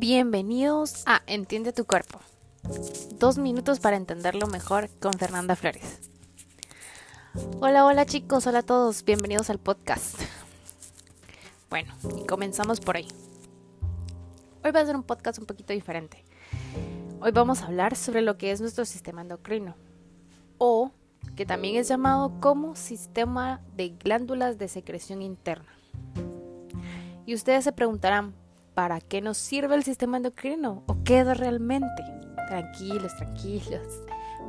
Bienvenidos a Entiende tu cuerpo. Dos minutos para entenderlo mejor con Fernanda Flores. Hola, hola chicos, hola a todos, bienvenidos al podcast. Bueno, y comenzamos por ahí. Hoy va a ser un podcast un poquito diferente. Hoy vamos a hablar sobre lo que es nuestro sistema endocrino, o que también es llamado como sistema de glándulas de secreción interna. Y ustedes se preguntarán, ¿para qué nos sirve el sistema endocrino? ¿O qué es realmente? Tranquilos, tranquilos.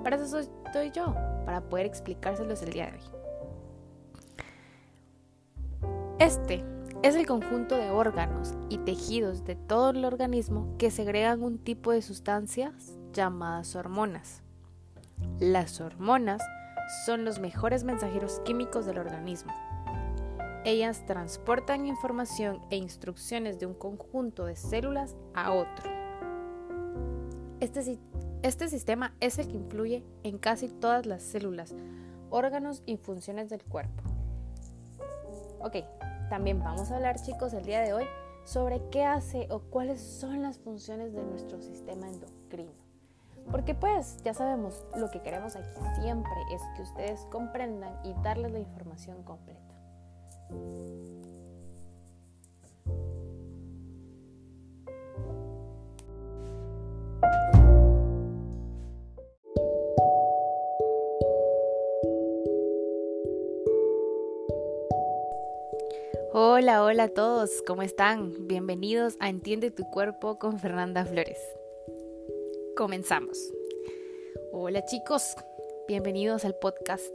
Para eso estoy yo, para poder explicárselos el día de hoy. Este es el conjunto de órganos y tejidos de todo el organismo que segregan un tipo de sustancias llamadas hormonas. Las hormonas son los mejores mensajeros químicos del organismo ellas transportan información e instrucciones de un conjunto de células a otro. Este, este, sistema es el que influye en casi todas las células, órganos y funciones del cuerpo. Ok, también vamos a hablar chicos el día de hoy sobre qué hace o cuáles son las funciones de nuestro sistema endocrino. Porque pues ya sabemos, lo que queremos aquí siempre es que ustedes comprendan y darles la información completa. Hola, hola a todos, ¿cómo están? Bienvenidos a Entiende tu cuerpo con Fernanda Flores. Comenzamos. Hola chicos, bienvenidos al podcast.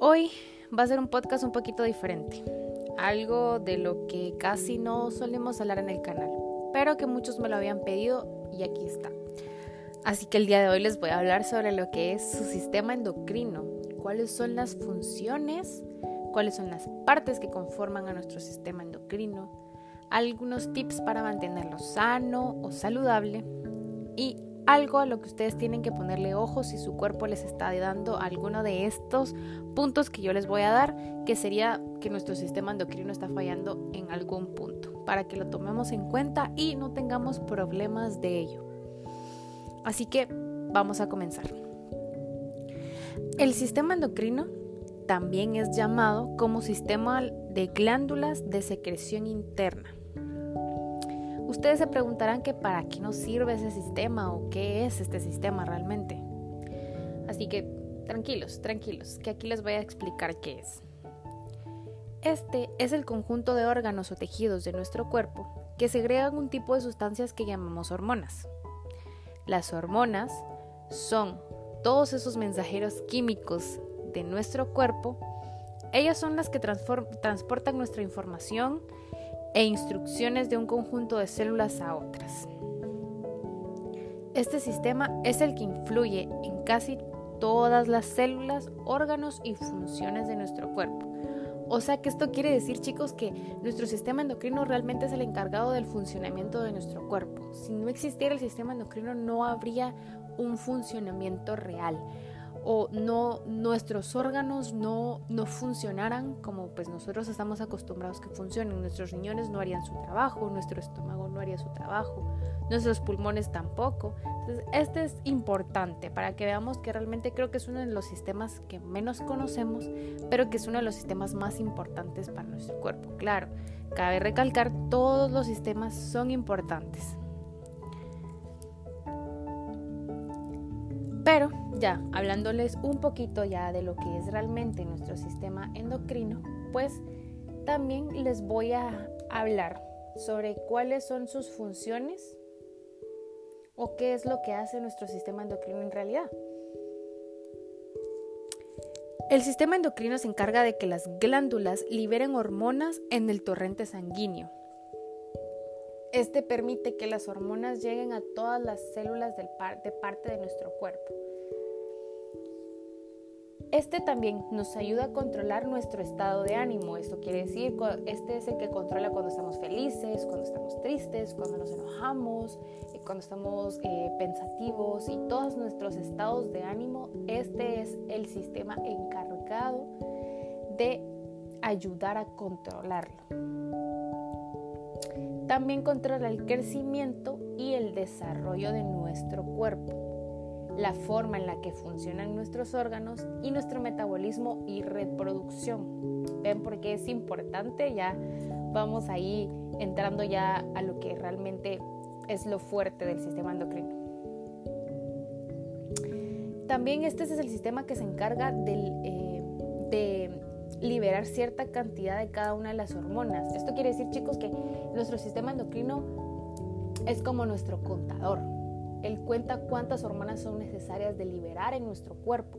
Hoy va a ser un podcast un poquito diferente, algo de lo que casi no solemos hablar en el canal, pero que muchos me lo habían pedido y aquí está. Así que el día de hoy les voy a hablar sobre lo que es su sistema endocrino, cuáles son las funciones, cuáles son las partes que conforman a nuestro sistema endocrino, algunos tips para mantenerlo sano o saludable y algo a lo que ustedes tienen que ponerle ojo si su cuerpo les está dando alguno de estos puntos que yo les voy a dar, que sería que nuestro sistema endocrino está fallando en algún punto, para que lo tomemos en cuenta y no tengamos problemas de ello. Así que vamos a comenzar. El sistema endocrino también es llamado como sistema de glándulas de secreción interna. Ustedes se preguntarán que para qué nos sirve ese sistema o qué es este sistema realmente. Así que tranquilos, tranquilos, que aquí les voy a explicar qué es. Este es el conjunto de órganos o tejidos de nuestro cuerpo que segregan un tipo de sustancias que llamamos hormonas. Las hormonas son todos esos mensajeros químicos de nuestro cuerpo. Ellas son las que transportan nuestra información e instrucciones de un conjunto de células a otras. Este sistema es el que influye en casi todas las células, órganos y funciones de nuestro cuerpo. O sea que esto quiere decir, chicos, que nuestro sistema endocrino realmente es el encargado del funcionamiento de nuestro cuerpo. Si no existiera el sistema endocrino, no habría un funcionamiento real o no nuestros órganos no, no funcionaran como pues nosotros estamos acostumbrados que funcionen. Nuestros riñones no harían su trabajo, nuestro estómago no haría su trabajo, nuestros pulmones tampoco. Entonces, este es importante para que veamos que realmente creo que es uno de los sistemas que menos conocemos, pero que es uno de los sistemas más importantes para nuestro cuerpo. Claro, cabe recalcar, todos los sistemas son importantes. Pero ya hablándoles un poquito ya de lo que es realmente nuestro sistema endocrino, pues también les voy a hablar sobre cuáles son sus funciones o qué es lo que hace nuestro sistema endocrino en realidad. El sistema endocrino se encarga de que las glándulas liberen hormonas en el torrente sanguíneo. Este permite que las hormonas lleguen a todas las células de parte de nuestro cuerpo. Este también nos ayuda a controlar nuestro estado de ánimo. Esto quiere decir, este es el que controla cuando estamos felices, cuando estamos tristes, cuando nos enojamos, eh, cuando estamos eh, pensativos y todos nuestros estados de ánimo. Este es el sistema encargado de ayudar a controlarlo. También controla el crecimiento y el desarrollo de nuestro cuerpo, la forma en la que funcionan nuestros órganos y nuestro metabolismo y reproducción. ¿Ven por qué es importante? Ya vamos ahí entrando ya a lo que realmente es lo fuerte del sistema endocrino. También este es el sistema que se encarga eh, de liberar cierta cantidad de cada una de las hormonas. Esto quiere decir, chicos, que nuestro sistema endocrino es como nuestro contador. Él cuenta cuántas hormonas son necesarias de liberar en nuestro cuerpo.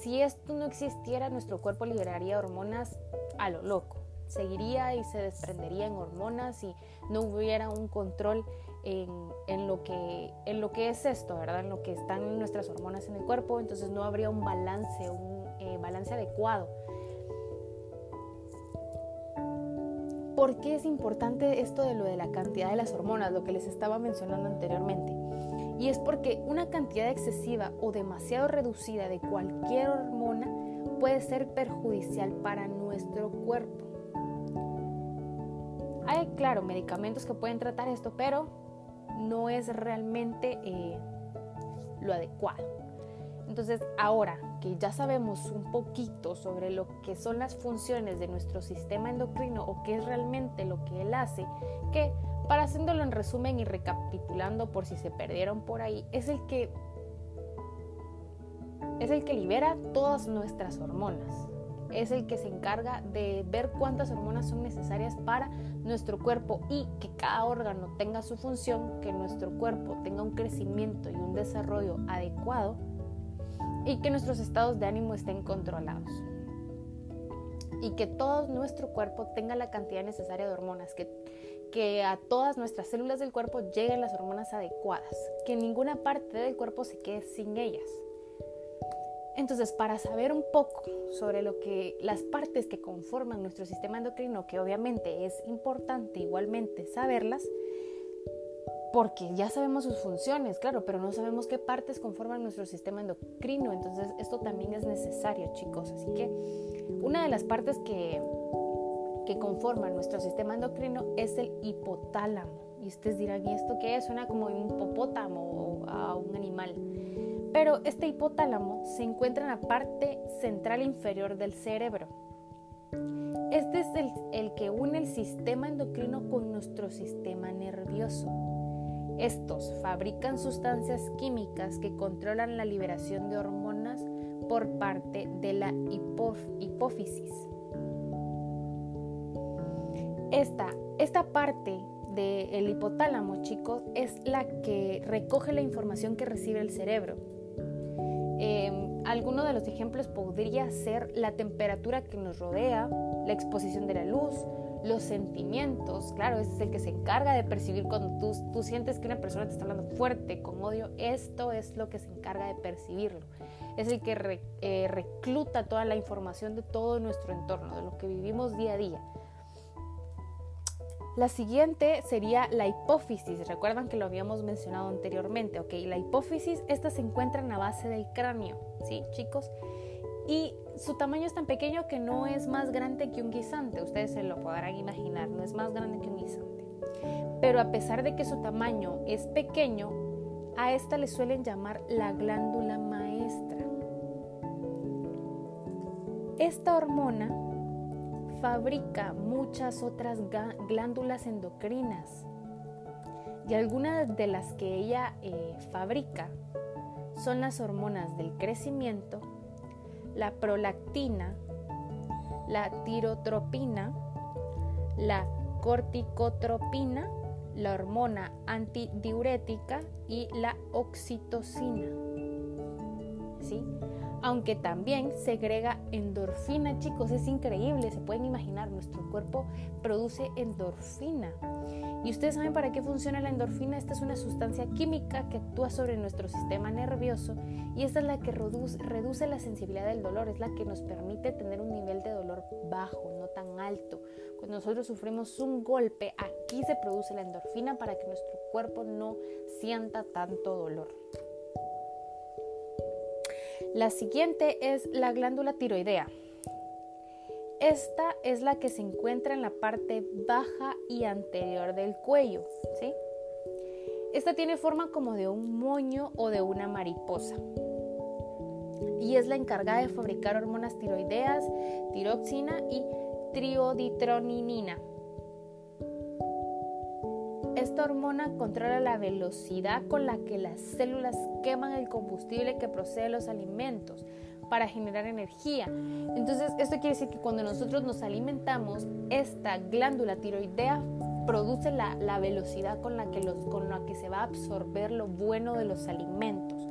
Si esto no existiera, nuestro cuerpo liberaría hormonas a lo loco. Seguiría y se desprendería en hormonas y no hubiera un control en, lo que, es esto, ¿verdad? En lo que están nuestras hormonas en el cuerpo, entonces no habría un balance, un eh, balance adecuado. ¿Por qué es importante esto de lo de la cantidad de las hormonas, lo que les estaba mencionando anteriormente? Y es porque una cantidad excesiva o demasiado reducida de cualquier hormona puede ser perjudicial para nuestro cuerpo. Hay, claro, medicamentos que pueden tratar esto, pero no es realmente eh, lo adecuado. Entonces, ahora que ya sabemos un poquito sobre lo que son las funciones de nuestro sistema endocrino o qué es realmente lo que él hace, que para haciéndolo en resumen y recapitulando por si se perdieron por ahí, es el que es el que libera todas nuestras hormonas es el que se encarga de ver cuántas hormonas son necesarias para nuestro cuerpo y que cada órgano tenga su función, que nuestro cuerpo tenga un crecimiento y un desarrollo adecuado y que nuestros estados de ánimo estén controlados. Y que todo nuestro cuerpo tenga la cantidad necesaria de hormonas, que, que a todas nuestras células del cuerpo lleguen las hormonas adecuadas, que ninguna parte del cuerpo se quede sin ellas. Entonces, para saber un poco sobre lo que las partes que conforman nuestro sistema endocrino, que obviamente es importante igualmente saberlas, porque ya sabemos sus funciones, claro, pero no sabemos qué partes conforman nuestro sistema endocrino, entonces esto también es necesario, chicos. Así que una de las partes que, que conforman nuestro sistema endocrino es el hipotálamo. Y ustedes dirán, ¿y esto qué es? Suena como un hipopótamo o a un animal. Pero este hipotálamo se encuentra en la parte central inferior del cerebro. Este es el, que une el sistema endocrino con nuestro sistema nervioso. Estos fabrican sustancias químicas que controlan la liberación de hormonas por parte de la hipófisis. Esta, esta parte del hipotálamo, chicos, es la que recoge la información que recibe el cerebro eh, alguno de los ejemplos podría ser la temperatura que nos rodea, la exposición de la luz, los sentimientos. Claro, ese es el que se encarga de percibir cuando tú, tú sientes que una persona te está hablando fuerte, con odio. Esto es lo que se encarga de percibirlo. Es el que eh, recluta toda la información de todo nuestro entorno, de lo que vivimos día a día. La siguiente sería la hipófisis. Recuerdan que lo habíamos mencionado anteriormente. Ok, la hipófisis, esta se encuentra en la base del cráneo, ¿sí, chicos? Y su tamaño es tan pequeño que no es más grande que un guisante. Ustedes se lo podrán imaginar, no es más grande que un guisante. Pero a pesar de que su tamaño es pequeño, a esta le suelen llamar la glándula maestra. Esta hormona fabrica muchas otras glándulas endocrinas y algunas de las que ella eh, fabrica son las hormonas del crecimiento, la prolactina, la tirotropina, la corticotropina, la hormona antidiurética y la oxitocina. ¿Sí? Aunque también segrega endorfina, chicos, es increíble, se pueden imaginar, nuestro cuerpo produce endorfina. ¿Y ustedes saben para qué funciona la endorfina? Esta es una sustancia química que actúa sobre nuestro sistema nervioso y esta es la que reduce, la sensibilidad del dolor, es la que nos permite tener un nivel de dolor bajo, no tan alto. Cuando nosotros sufrimos un golpe, aquí se produce la endorfina para que nuestro cuerpo no sienta tanto dolor. La siguiente es la glándula tiroidea. Esta es la que se encuentra en la parte baja y anterior del cuello. Esta tiene forma como de un moño o de una mariposa. Y es la encargada de fabricar hormonas tiroideas, tiroxina y trioditroninina. Esta hormona controla la velocidad con la que las células queman el combustible que procede de los alimentos, para generar energía. Entonces, esto quiere decir que cuando nosotros nos alimentamos, esta glándula tiroidea produce la, velocidad con la, que los, con la que se va a absorber lo bueno de los alimentos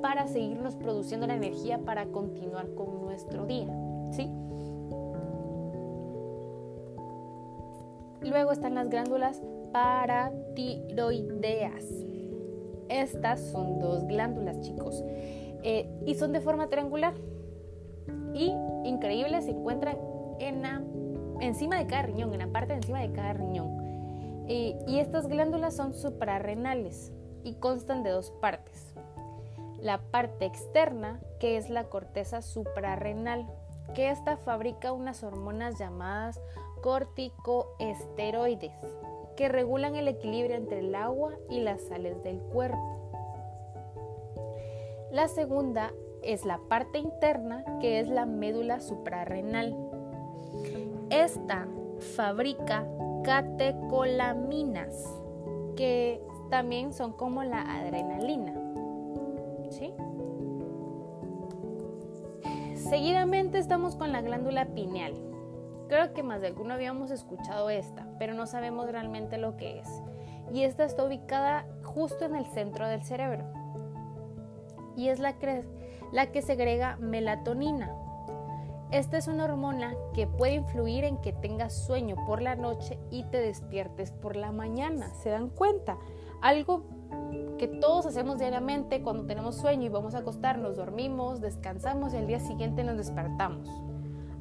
para seguirnos produciendo la energía para continuar con nuestro día. ¿sí? Luego están las glándulas paratiroideas. Estas son dos glándulas, chicos. Eh, y son de forma triangular. Y increíble, se encuentran en encima de cada riñón, en la parte de encima de cada riñón. Y estas glándulas son suprarrenales y constan de dos partes. La parte externa, que es la corteza suprarrenal, que esta fabrica unas hormonas llamadas corticoesteroides, que regulan el equilibrio entre el agua y las sales del cuerpo. La segunda es la parte interna, que es la médula suprarrenal. Esta fabrica catecolaminas, que también son como la adrenalina. ¿Sí? Seguidamente estamos con la glándula pineal. Creo que más de alguno habíamos escuchado esta, pero no sabemos realmente lo que es. Y esta está ubicada justo en el centro del cerebro y es la, la que segrega melatonina. Esta es una hormona que puede influir en que tengas sueño por la noche y te despiertes por la mañana. ¿Se dan cuenta? Algo que todos hacemos diariamente cuando tenemos sueño y vamos a acostarnos, dormimos, descansamos y al día siguiente nos despertamos.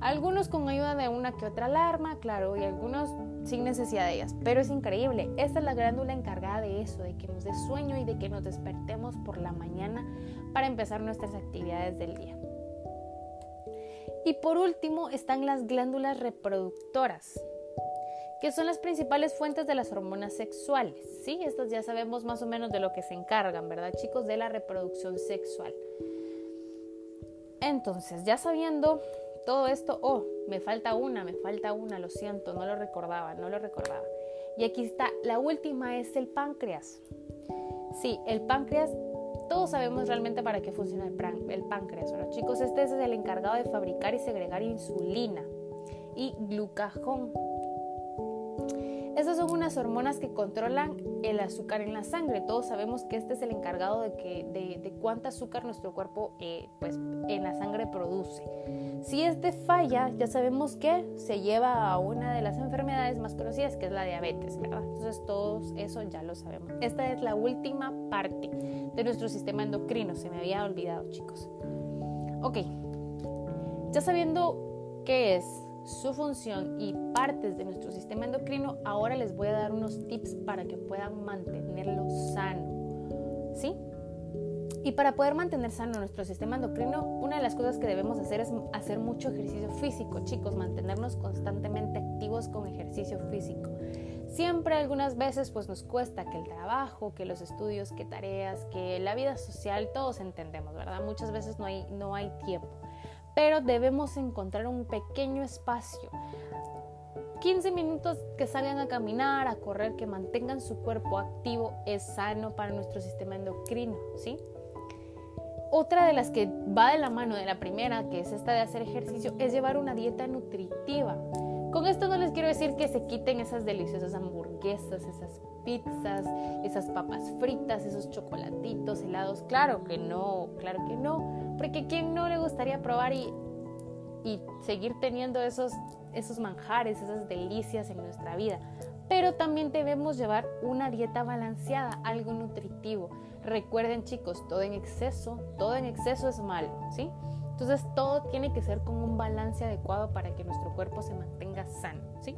Algunos con ayuda de una que otra alarma, claro, y algunos sin necesidad de ellas. Pero es increíble. Esta es la glándula encargada de eso, de que nos dé sueño y de que nos despertemos por la mañana para empezar nuestras actividades del día. Y por último están las glándulas reproductoras, que son las principales fuentes de las hormonas sexuales. Sí, estas ya sabemos más o menos de lo que se encargan, ¿verdad chicos? De la reproducción sexual. Entonces, ya sabiendo todo esto, oh, me falta una, me falta una, lo siento, no lo recordaba, no lo recordaba. Y aquí está, la última es el páncreas. Sí, el páncreas, todos sabemos realmente para qué funciona el, páncreas. Bueno, chicos, este es el encargado de fabricar y segregar insulina y glucagón estas son unas hormonas que controlan el azúcar en la sangre. Todos sabemos que este es el encargado de, que, de, cuánto azúcar nuestro cuerpo eh, pues, en la sangre produce. Si este falla, ya sabemos que se lleva a una de las enfermedades más conocidas, que es la diabetes. Entonces todo eso ya lo sabemos. Esta es la última parte de nuestro sistema endocrino. Se me había olvidado, chicos. Ok, ya sabiendo qué es su función y partes de nuestro sistema endocrino, ahora les voy a dar unos tips para que puedan mantenerlo sano. ¿Sí? Y para poder mantener sano nuestro sistema endocrino, una de las cosas que debemos hacer es hacer mucho ejercicio físico, chicos, mantenernos constantemente activos con ejercicio físico. Siempre algunas veces pues nos cuesta que el trabajo, que los estudios, que tareas, que la vida social, todos entendemos, ¿verdad? Muchas veces no hay, no hay tiempo pero debemos encontrar un pequeño espacio. 15 minutos que salgan a caminar, a correr, que mantengan su cuerpo activo es sano para nuestro sistema endocrino, ¿sí? Otra de las que va de la mano de la primera, que es esta de hacer ejercicio, es llevar una dieta nutritiva. Con esto no les quiero decir que se quiten esas deliciosas hamburguesas, esas pizzas, esas papas fritas, esos chocolatitos, helados. Claro que no, claro que no. Porque quién no le gustaría probar y, y seguir teniendo esos, esos manjares, esas delicias en nuestra vida. Pero también debemos llevar una dieta balanceada, algo nutritivo. Recuerden chicos, todo en exceso, todo en exceso es malo, ¿sí? Entonces todo tiene que ser con un balance adecuado para que nuestro cuerpo se mantenga sano, ¿sí?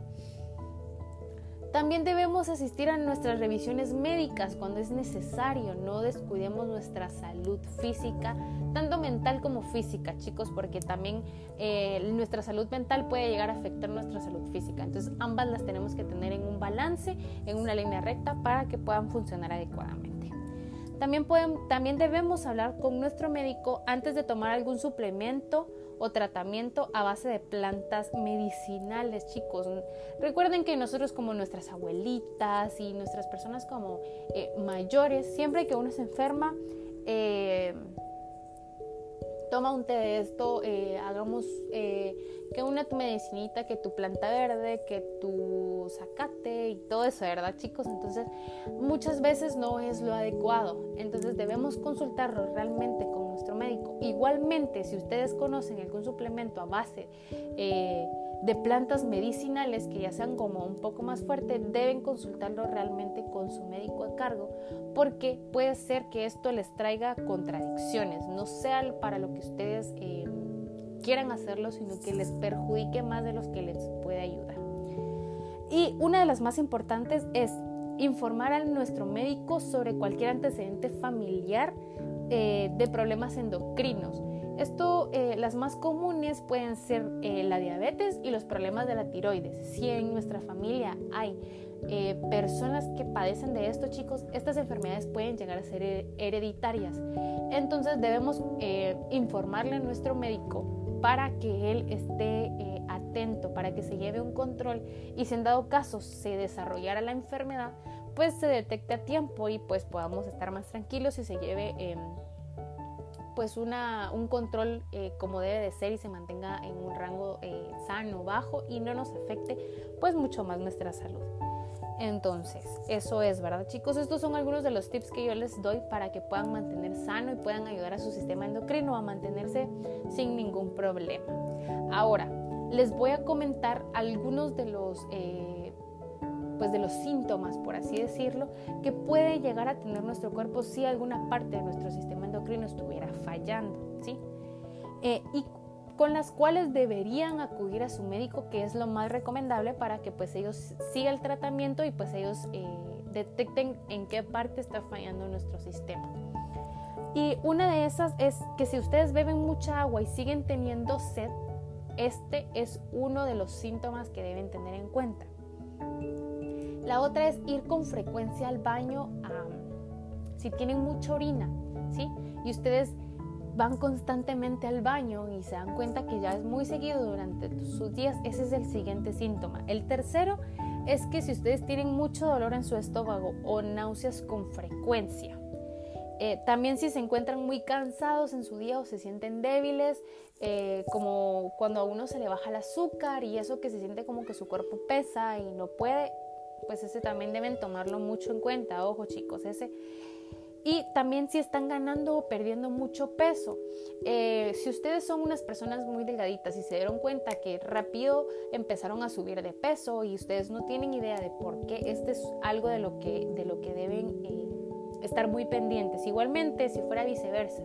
También debemos asistir a nuestras revisiones médicas cuando es necesario. No descuidemos nuestra salud física, tanto mental como física, chicos, porque también eh, nuestra salud mental puede llegar a afectar nuestra salud física. Entonces ambas las tenemos que tener en un balance, en una línea recta, para que puedan funcionar adecuadamente. También, pueden, también debemos hablar con nuestro médico antes de tomar algún suplemento o tratamiento a base de plantas medicinales, chicos. Recuerden que nosotros como nuestras abuelitas y nuestras personas como eh, mayores, siempre que uno se enferma, eh, toma un té de esto, eh, hagamos que una medicinita, que tu planta verde, que tu zacate y todo eso, ¿verdad chicos? Entonces muchas veces no es lo adecuado, entonces debemos consultarlo realmente con médico. Igualmente, si ustedes conocen algún suplemento a base eh, de plantas medicinales que ya sean como un poco más fuerte, deben consultarlo realmente con su médico a cargo, porque puede ser que esto les traiga contradicciones, no sea para lo que ustedes eh, quieran hacerlo, sino que les perjudique más de los que les puede ayudar. Y una de las más importantes es informar a nuestro médico sobre cualquier antecedente familiar eh, de problemas endocrinos. Esto, eh, las más comunes pueden ser eh, la diabetes y los problemas de la tiroides. Si en nuestra familia hay personas que padecen de esto, chicos, estas enfermedades pueden llegar a ser hereditarias. Entonces debemos informarle a nuestro médico para que él esté atento, para que se lleve un control y si en dado caso se desarrollara la enfermedad, pues se detecte a tiempo y pues podamos estar más tranquilos y se lleve em, pues una, un control eh, como debe de ser y se mantenga en un rango eh, sano, bajo y no nos afecte pues mucho más nuestra salud. Entonces, eso es, ¿verdad chicos? Estos son algunos de los tips que yo les doy para que puedan mantener sano y puedan ayudar a su sistema endocrino a mantenerse sin ningún problema. Ahora, les voy a comentar algunos de los... Eh, pues de los síntomas, por así decirlo, que puede llegar a tener nuestro cuerpo si alguna parte de nuestro sistema endocrino estuviera fallando, ¿sí? Eh, y con las cuales deberían acudir a su médico, que es lo más recomendable para que pues ellos sigan el tratamiento y pues ellos eh, detecten en qué parte está fallando nuestro sistema. Y una de esas es que si ustedes beben mucha agua y siguen teniendo sed, este es uno de los síntomas que deben tener en cuenta. La otra es ir con frecuencia al baño si tienen mucha orina, ¿sí? Y ustedes van constantemente al baño y se dan cuenta que ya es muy seguido durante sus días, ese es el siguiente síntoma. El tercero es que si ustedes tienen mucho dolor en su estómago o náuseas con frecuencia, eh, también si se encuentran muy cansados en su día o se sienten débiles, eh, como cuando a uno se le baja el azúcar y eso que se siente como que su cuerpo pesa y no puede, pues ese también deben tomarlo mucho en cuenta, ojo chicos, ese. Y también si están ganando o perdiendo mucho peso. Eh, si ustedes son unas personas muy delgaditas y se dieron cuenta que rápido empezaron a subir de peso y ustedes no tienen idea de por qué, este es algo de lo que, de lo que deben eh, estar muy pendientes. Igualmente, si fuera viceversa,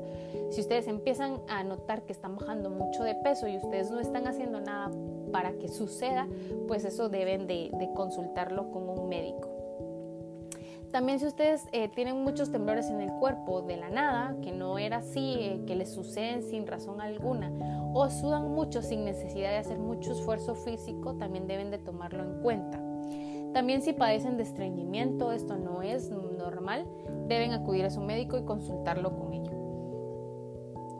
si ustedes empiezan a notar que están bajando mucho de peso y ustedes no están haciendo nada para que suceda, pues eso deben de, consultarlo con un médico. También si ustedes eh, tienen muchos temblores en el cuerpo de la nada, que no era así, eh, que les suceden sin razón alguna, o sudan mucho sin necesidad de hacer mucho esfuerzo físico, también deben de tomarlo en cuenta. También si padecen de estreñimiento, esto no es normal, deben acudir a su médico y consultarlo con ello.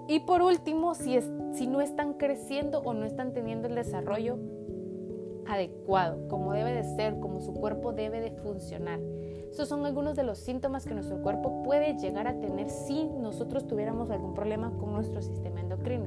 Y por último, si, es, si no están creciendo o no están teniendo el desarrollo adecuado, como debe de ser, como su cuerpo debe de funcionar. Estos son algunos de los síntomas que nuestro cuerpo puede llegar a tener si nosotros tuviéramos algún problema con nuestro sistema endocrino.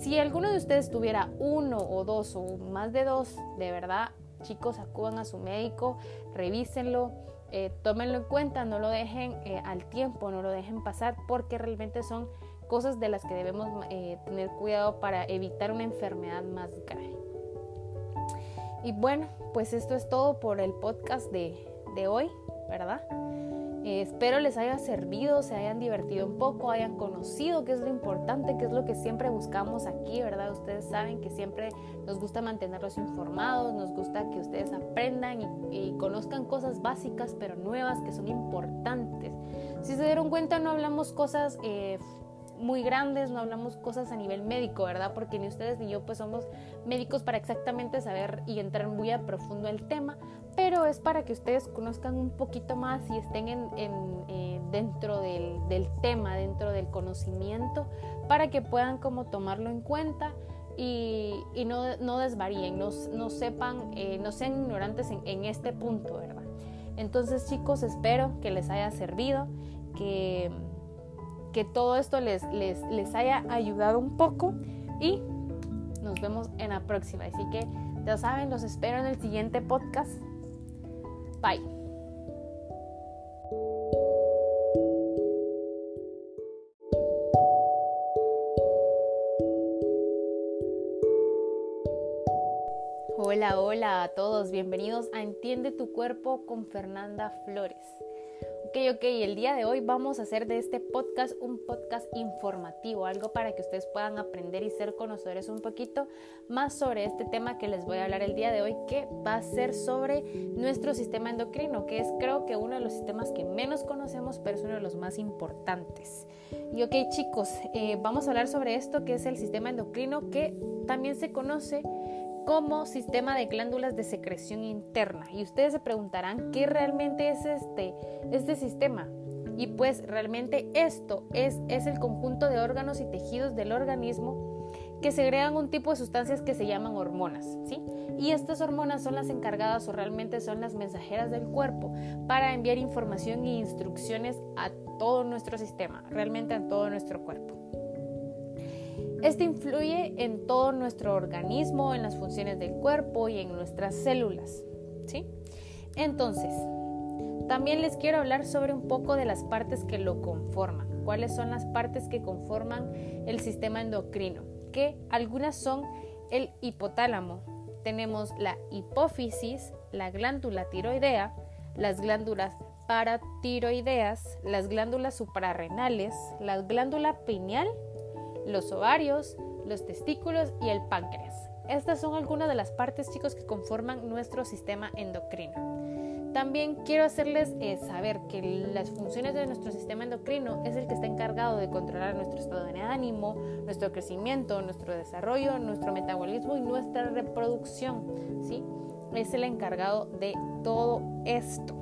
Si alguno de ustedes tuviera uno o dos o más de dos, de verdad, chicos, acudan a su médico, revísenlo, eh, tómenlo en cuenta, no lo dejen eh, al tiempo, no lo dejen pasar, porque realmente son cosas de las que debemos eh, tener cuidado para evitar una enfermedad más grave. Y bueno, pues esto es todo por el podcast de, de hoy. ¿verdad? Eh, espero les haya servido, se hayan divertido un poco, hayan conocido qué es lo importante, qué es lo que siempre buscamos aquí, ¿verdad? Ustedes saben que siempre nos gusta mantenerlos informados, nos gusta que ustedes aprendan y, conozcan cosas básicas pero nuevas que son importantes. Si se dieron cuenta, no hablamos cosas... Eh, muy grandes, no hablamos cosas a nivel médico, ¿verdad? Porque ni ustedes ni yo pues somos médicos para exactamente saber y entrar muy a profundo el tema, pero es para que ustedes conozcan un poquito más y estén en, eh, dentro del, tema, dentro del conocimiento, para que puedan como tomarlo en cuenta y, no, no, desvaríen, no, no sepan, eh, no sean ignorantes en, en este punto, ¿verdad? Entonces chicos, espero que les haya servido, que que todo esto les, les, les haya ayudado un poco y nos vemos en la próxima. Así que ya saben, los espero en el siguiente podcast. Bye. Hola, hola a todos, bienvenidos a Entiende tu cuerpo con Fernanda Flores. Ok, ok, el día de hoy vamos a hacer de este podcast un podcast informativo, algo para que ustedes puedan aprender y ser conocedores un poquito más sobre este tema que les voy a hablar el día de hoy, que va a ser sobre nuestro sistema endocrino, que es creo que uno de los sistemas que menos conocemos, pero es uno de los más importantes. Y ok chicos, eh, vamos a hablar sobre esto, que es el sistema endocrino, que también se conoce como sistema de glándulas de secreción interna. Y ustedes se preguntarán qué realmente es este, este sistema. Y pues realmente esto es, es el conjunto de órganos y tejidos del organismo que segregan un tipo de sustancias que se llaman hormonas, ¿sí? Y estas hormonas son las encargadas o realmente son las mensajeras del cuerpo para enviar información e instrucciones a todo nuestro sistema, realmente a todo nuestro cuerpo. Este influye en todo nuestro organismo, en las funciones del cuerpo y en nuestras células. ¿sí? Entonces, también les quiero hablar sobre un poco de las partes que lo conforman. ¿Cuáles son las partes que conforman el sistema endocrino? Que algunas son el hipotálamo. Tenemos la hipófisis, la glándula tiroidea, las glándulas paratiroideas, las glándulas suprarrenales, la glándula pineal los ovarios, los testículos y el páncreas. Estas son algunas de las partes, chicos, que conforman nuestro sistema endocrino. También quiero hacerles eh, saber que las funciones de nuestro sistema endocrino es el que está encargado de controlar nuestro estado de ánimo, nuestro crecimiento, nuestro desarrollo, nuestro metabolismo y nuestra reproducción. ¿sí? Es el encargado de todo esto.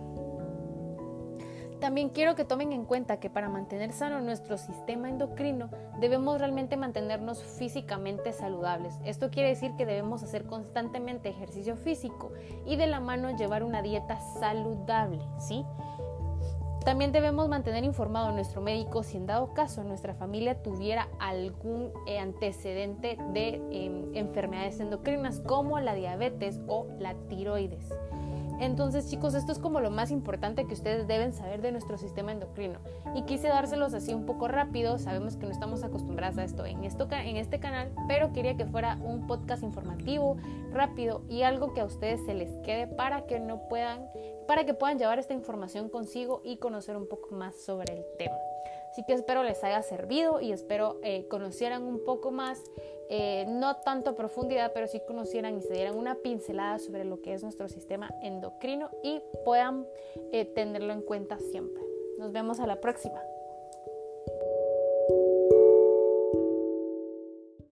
También quiero que tomen en cuenta que para mantener sano nuestro sistema endocrino debemos realmente mantenernos físicamente saludables. Esto quiere decir que debemos hacer constantemente ejercicio físico y de la mano llevar una dieta saludable, ¿sí? También debemos mantener informado a nuestro médico si en dado caso nuestra familia tuviera algún eh, antecedente de em, enfermedades endocrinas como la diabetes o la tiroides. Entonces, chicos, esto es como lo más importante que ustedes deben saber de nuestro sistema endocrino. Y quise dárselos así un poco rápido. Sabemos que no estamos acostumbrados a esto en, esto, en este canal, pero quería que fuera un podcast informativo, rápido y algo que a ustedes se les quede para que no puedan, para que puedan llevar esta información consigo y conocer un poco más sobre el tema. Así que espero les haya servido y espero eh, conocieran un poco más eh, no tanto profundidad, pero sí conocieran y se dieran una pincelada sobre lo que es nuestro sistema endocrino y puedan eh, tenerlo en cuenta siempre. Nos vemos a la próxima.